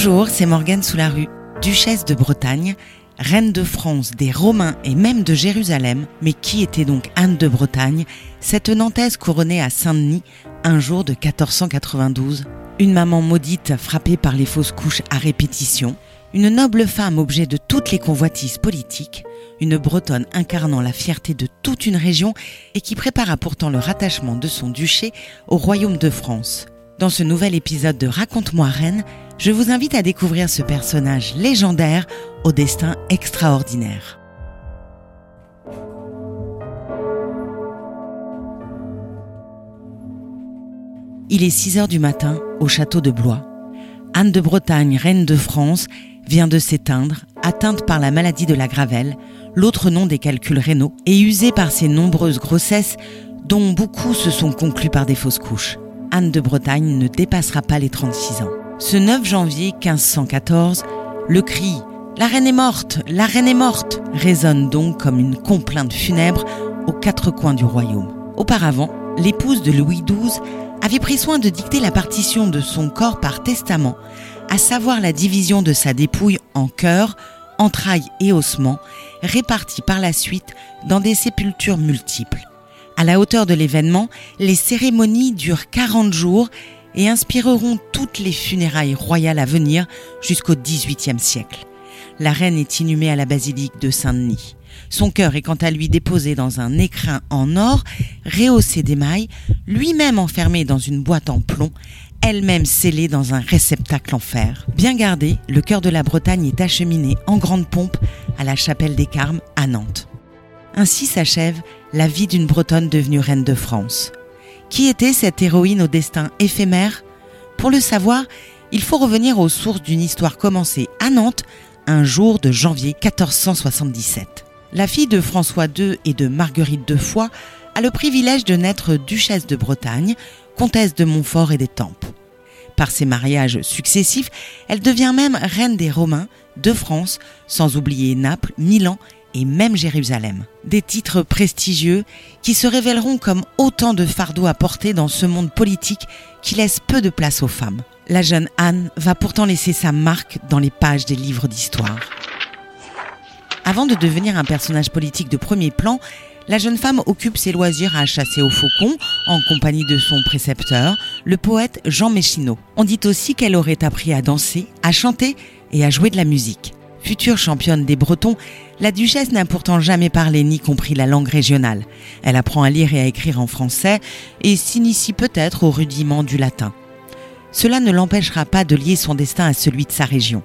Bonjour, c'est Morgane Soularue, duchesse de Bretagne, reine de France, des Romains et même de Jérusalem. Mais qui était donc Anne de Bretagne, cette Nantaise couronnée à Saint-Denis un jour de 1492 Une maman maudite frappée par les fausses couches à répétition, une noble femme objet de toutes les convoitises politiques, une Bretonne incarnant la fierté de toute une région et qui prépara pourtant le rattachement de son duché au royaume de France. Dans ce nouvel épisode de Raconte-moi Reine, je vous invite à découvrir ce personnage légendaire au destin extraordinaire. Il est 6 heures du matin au château de Blois. Anne de Bretagne, reine de France, vient de s'éteindre, atteinte par la maladie de la gravelle, l'autre nom des calculs rénaux, et usée par ses nombreuses grossesses dont beaucoup se sont conclues par des fausses couches. Anne de Bretagne ne dépassera pas les 36 ans. Ce 9 janvier 1514, le cri La reine est morte, la reine est morte résonne donc comme une complainte funèbre aux quatre coins du royaume. Auparavant, l'épouse de Louis XII avait pris soin de dicter la partition de son corps par testament, à savoir la division de sa dépouille en cœur, entrailles et ossements, répartis par la suite dans des sépultures multiples. À la hauteur de l'événement, les cérémonies durent 40 jours et inspireront toutes les funérailles royales à venir jusqu'au XVIIIe siècle. La reine est inhumée à la basilique de Saint-Denis. Son cœur est quant à lui déposé dans un écrin en or, rehaussé d'émail, lui-même enfermé dans une boîte en plomb, elle-même scellée dans un réceptacle en fer. Bien gardé, le cœur de la Bretagne est acheminé en grande pompe à la chapelle des Carmes à Nantes. Ainsi s'achève la vie d'une Bretonne devenue reine de France. Qui était cette héroïne au destin éphémère? Pour le savoir, il faut revenir aux sources d'une histoire commencée à Nantes un jour de janvier 1477. La fille de François II et de Marguerite de Foix a le privilège de naître duchesse de Bretagne, comtesse de Montfort et d'Étampes. Par ses mariages successifs, elle devient même reine des Romains, de France, sans oublier Naples, Milan et même Jérusalem. Des titres prestigieux qui se révéleront comme autant de fardeaux à porter dans ce monde politique qui laisse peu de place aux femmes. La jeune Anne va pourtant laisser sa marque dans les pages des livres d'histoire. Avant de devenir un personnage politique de premier plan, la jeune femme occupe ses loisirs à chasser au faucon en compagnie de son précepteur, le poète Jean Méchineau. On dit aussi qu'elle aurait appris à danser, à chanter et à jouer de la musique. Future championne des Bretons, la duchesse n'a pourtant jamais parlé ni compris la langue régionale. Elle apprend à lire et à écrire en français et s'initie peut-être au rudiment du latin. Cela ne l'empêchera pas de lier son destin à celui de sa région.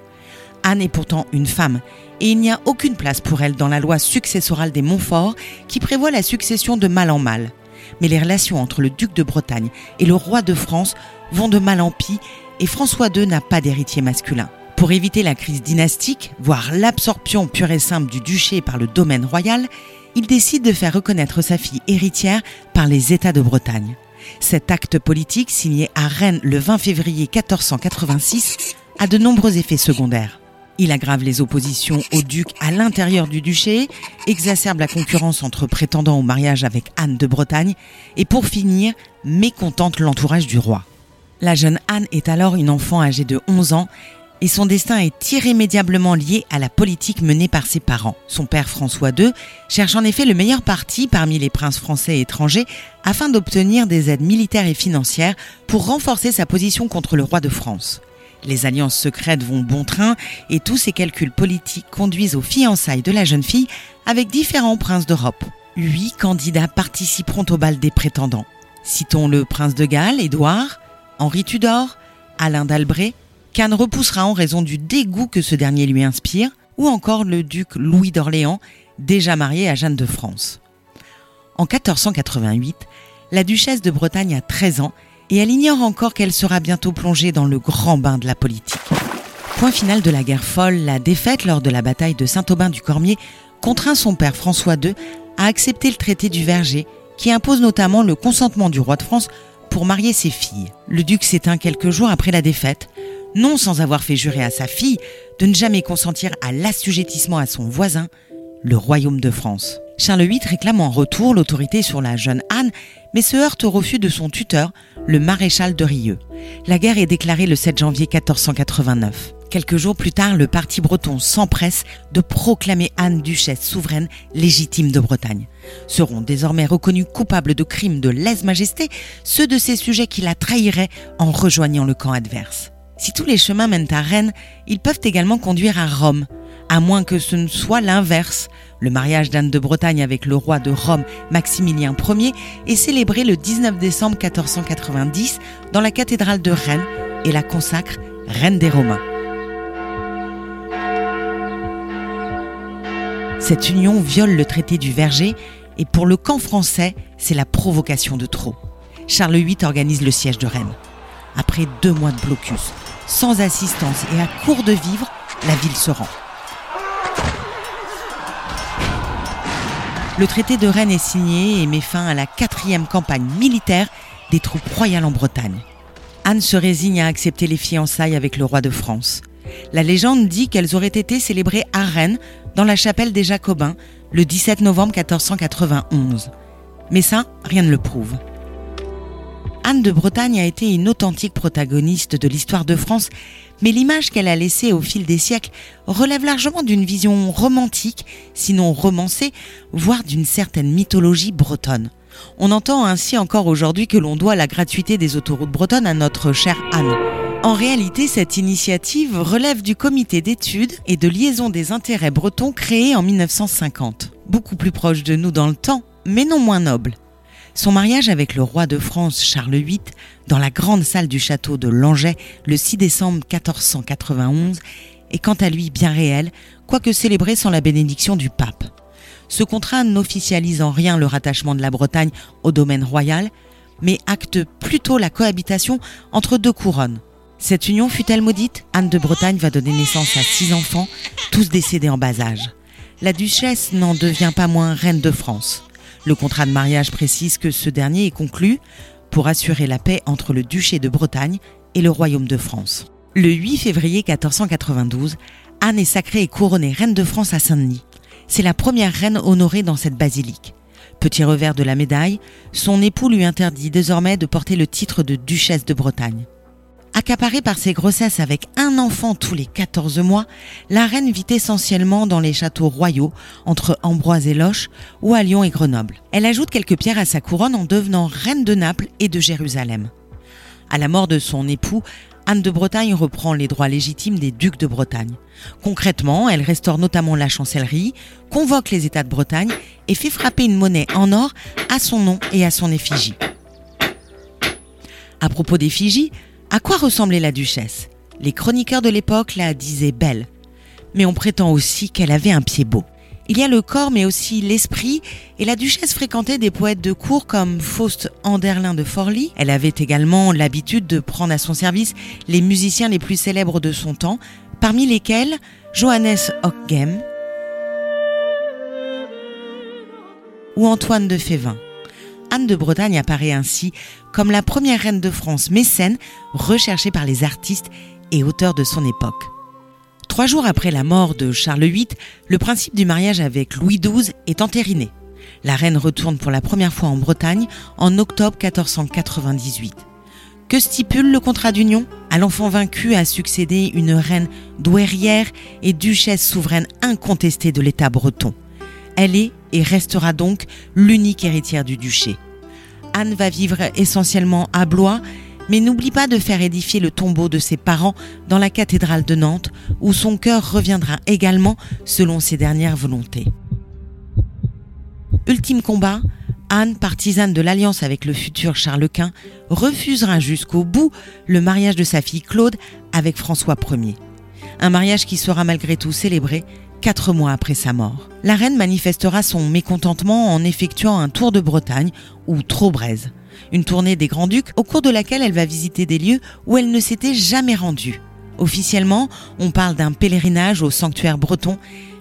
Anne est pourtant une femme, et il n'y a aucune place pour elle dans la loi successorale des Montfort qui prévoit la succession de mal en mal. Mais les relations entre le duc de Bretagne et le roi de France vont de mal en pis, et François II n'a pas d'héritier masculin. Pour éviter la crise dynastique, voire l'absorption pure et simple du duché par le domaine royal, il décide de faire reconnaître sa fille héritière par les États de Bretagne. Cet acte politique, signé à Rennes le 20 février 1486, a de nombreux effets secondaires. Il aggrave les oppositions au duc à l'intérieur du duché, exacerbe la concurrence entre prétendants au mariage avec Anne de Bretagne et pour finir, mécontente l'entourage du roi. La jeune Anne est alors une enfant âgée de 11 ans et son destin est irrémédiablement lié à la politique menée par ses parents. Son père François II cherche en effet le meilleur parti parmi les princes français et étrangers afin d'obtenir des aides militaires et financières pour renforcer sa position contre le roi de France. Les alliances secrètes vont bon train et tous ces calculs politiques conduisent aux fiançailles de la jeune fille avec différents princes d'Europe. Huit candidats participeront au bal des prétendants. Citons le prince de Galles, Édouard, Henri Tudor, Alain d'Albret, qu'Anne repoussera en raison du dégoût que ce dernier lui inspire, ou encore le duc Louis d'Orléans, déjà marié à Jeanne de France. En 1488, la duchesse de Bretagne a 13 ans et elle ignore encore qu'elle sera bientôt plongée dans le grand bain de la politique. Point final de la guerre folle, la défaite lors de la bataille de Saint-Aubin du Cormier contraint son père François II à accepter le traité du Verger, qui impose notamment le consentement du roi de France pour marier ses filles. Le duc s'éteint quelques jours après la défaite, non sans avoir fait jurer à sa fille de ne jamais consentir à l'assujettissement à son voisin, le royaume de France. Charles VIII réclame en retour l'autorité sur la jeune Anne, mais se heurte au refus de son tuteur, le maréchal de Rieux. La guerre est déclarée le 7 janvier 1489. Quelques jours plus tard, le parti breton s'empresse de proclamer Anne duchesse souveraine légitime de Bretagne. Seront désormais reconnus coupables de crimes de lèse-majesté ceux de ses sujets qui la trahiraient en rejoignant le camp adverse. Si tous les chemins mènent à Rennes, ils peuvent également conduire à Rome, à moins que ce ne soit l'inverse. Le mariage d'Anne de Bretagne avec le roi de Rome, Maximilien Ier, est célébré le 19 décembre 1490 dans la cathédrale de Rennes et la consacre Reine des Romains. Cette union viole le traité du Verger et pour le camp français, c'est la provocation de trop. Charles VIII organise le siège de Rennes. Après deux mois de blocus, sans assistance et à court de vivres, la ville se rend. Le traité de Rennes est signé et met fin à la quatrième campagne militaire des troupes royales en Bretagne. Anne se résigne à accepter les fiançailles avec le roi de France. La légende dit qu'elles auraient été célébrées à Rennes, dans la chapelle des Jacobins, le 17 novembre 1491. Mais ça, rien ne le prouve. Anne de Bretagne a été une authentique protagoniste de l'histoire de France, mais l'image qu'elle a laissée au fil des siècles relève largement d'une vision romantique, sinon romancée, voire d'une certaine mythologie bretonne. On entend ainsi encore aujourd'hui que l'on doit la gratuité des autoroutes bretonnes à notre chère Anne. En réalité, cette initiative relève du comité d'études et de liaison des intérêts bretons créé en 1950. Beaucoup plus proche de nous dans le temps, mais non moins noble. Son mariage avec le roi de France Charles VIII dans la grande salle du château de Langeais le 6 décembre 1491 est quant à lui bien réel, quoique célébré sans la bénédiction du pape. Ce contrat n'officialise en rien le rattachement de la Bretagne au domaine royal, mais acte plutôt la cohabitation entre deux couronnes. Cette union fut-elle maudite? Anne de Bretagne va donner naissance à six enfants, tous décédés en bas âge. La duchesse n'en devient pas moins reine de France. Le contrat de mariage précise que ce dernier est conclu pour assurer la paix entre le duché de Bretagne et le royaume de France. Le 8 février 1492, Anne est sacrée et couronnée reine de France à Saint-Denis. C'est la première reine honorée dans cette basilique. Petit revers de la médaille, son époux lui interdit désormais de porter le titre de duchesse de Bretagne. Accaparée par ses grossesses avec un enfant tous les 14 mois, la reine vit essentiellement dans les châteaux royaux entre Ambroise et Loche ou à Lyon et Grenoble. Elle ajoute quelques pierres à sa couronne en devenant reine de Naples et de Jérusalem. À la mort de son époux, Anne de Bretagne reprend les droits légitimes des ducs de Bretagne. Concrètement, elle restaure notamment la chancellerie, convoque les États de Bretagne et fait frapper une monnaie en or à son nom et à son effigie. À propos d'effigie, à quoi ressemblait la duchesse? Les chroniqueurs de l'époque la disaient belle, mais on prétend aussi qu'elle avait un pied beau. Il y a le corps mais aussi l'esprit et la duchesse fréquentait des poètes de cour comme Faust Anderlin de Forlì. Elle avait également l'habitude de prendre à son service les musiciens les plus célèbres de son temps, parmi lesquels Johannes Ockgem ou Antoine de Févin. Anne de Bretagne apparaît ainsi comme la première reine de France mécène recherchée par les artistes et auteurs de son époque. Trois jours après la mort de Charles VIII, le principe du mariage avec Louis XII est entériné. La reine retourne pour la première fois en Bretagne en octobre 1498. Que stipule le contrat d'union? À l'enfant vaincu a succédé une reine douairière et duchesse souveraine incontestée de l'État breton. Elle est et restera donc l'unique héritière du duché. Anne va vivre essentiellement à Blois, mais n'oublie pas de faire édifier le tombeau de ses parents dans la cathédrale de Nantes, où son cœur reviendra également selon ses dernières volontés. Ultime combat, Anne, partisane de l'alliance avec le futur Charles Quint, refusera jusqu'au bout le mariage de sa fille Claude avec François Ier. Un mariage qui sera malgré tout célébré quatre mois après sa mort. La reine manifestera son mécontentement en effectuant un tour de Bretagne, ou Trobraise, une tournée des Grands-Ducs au cours de laquelle elle va visiter des lieux où elle ne s'était jamais rendue. Officiellement, on parle d'un pèlerinage au sanctuaire breton,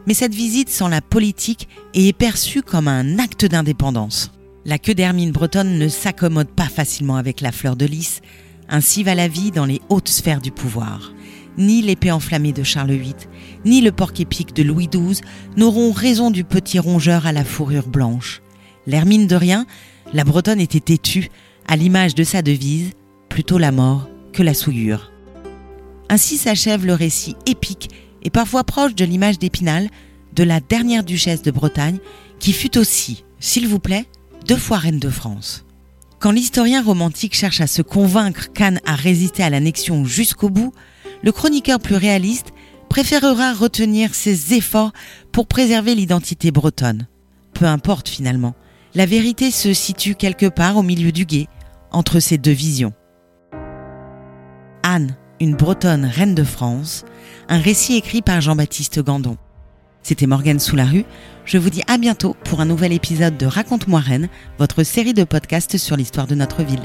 mais cette visite sans la politique et est perçue comme un acte d'indépendance. La queue d'hermine bretonne ne s'accommode pas facilement avec la fleur de lys, ainsi va la vie dans les hautes sphères du pouvoir ni l'épée enflammée de Charles VIII, ni le porc-épic de Louis XII n'auront raison du petit rongeur à la fourrure blanche. L'hermine de rien, la Bretonne était têtue, à l'image de sa devise, plutôt la mort que la souillure. Ainsi s'achève le récit épique et parfois proche de l'image d'Épinal de la dernière duchesse de Bretagne, qui fut aussi, s'il vous plaît, deux fois reine de France. Quand l'historien romantique cherche à se convaincre qu'Anne a résisté à l'annexion jusqu'au bout, le chroniqueur plus réaliste préférera retenir ses efforts pour préserver l'identité bretonne. Peu importe finalement, la vérité se situe quelque part au milieu du guet, entre ces deux visions. Anne, une bretonne reine de France, un récit écrit par Jean-Baptiste Gandon. C'était Morgane sous la rue. Je vous dis à bientôt pour un nouvel épisode de Raconte-moi Reine, votre série de podcasts sur l'histoire de notre ville.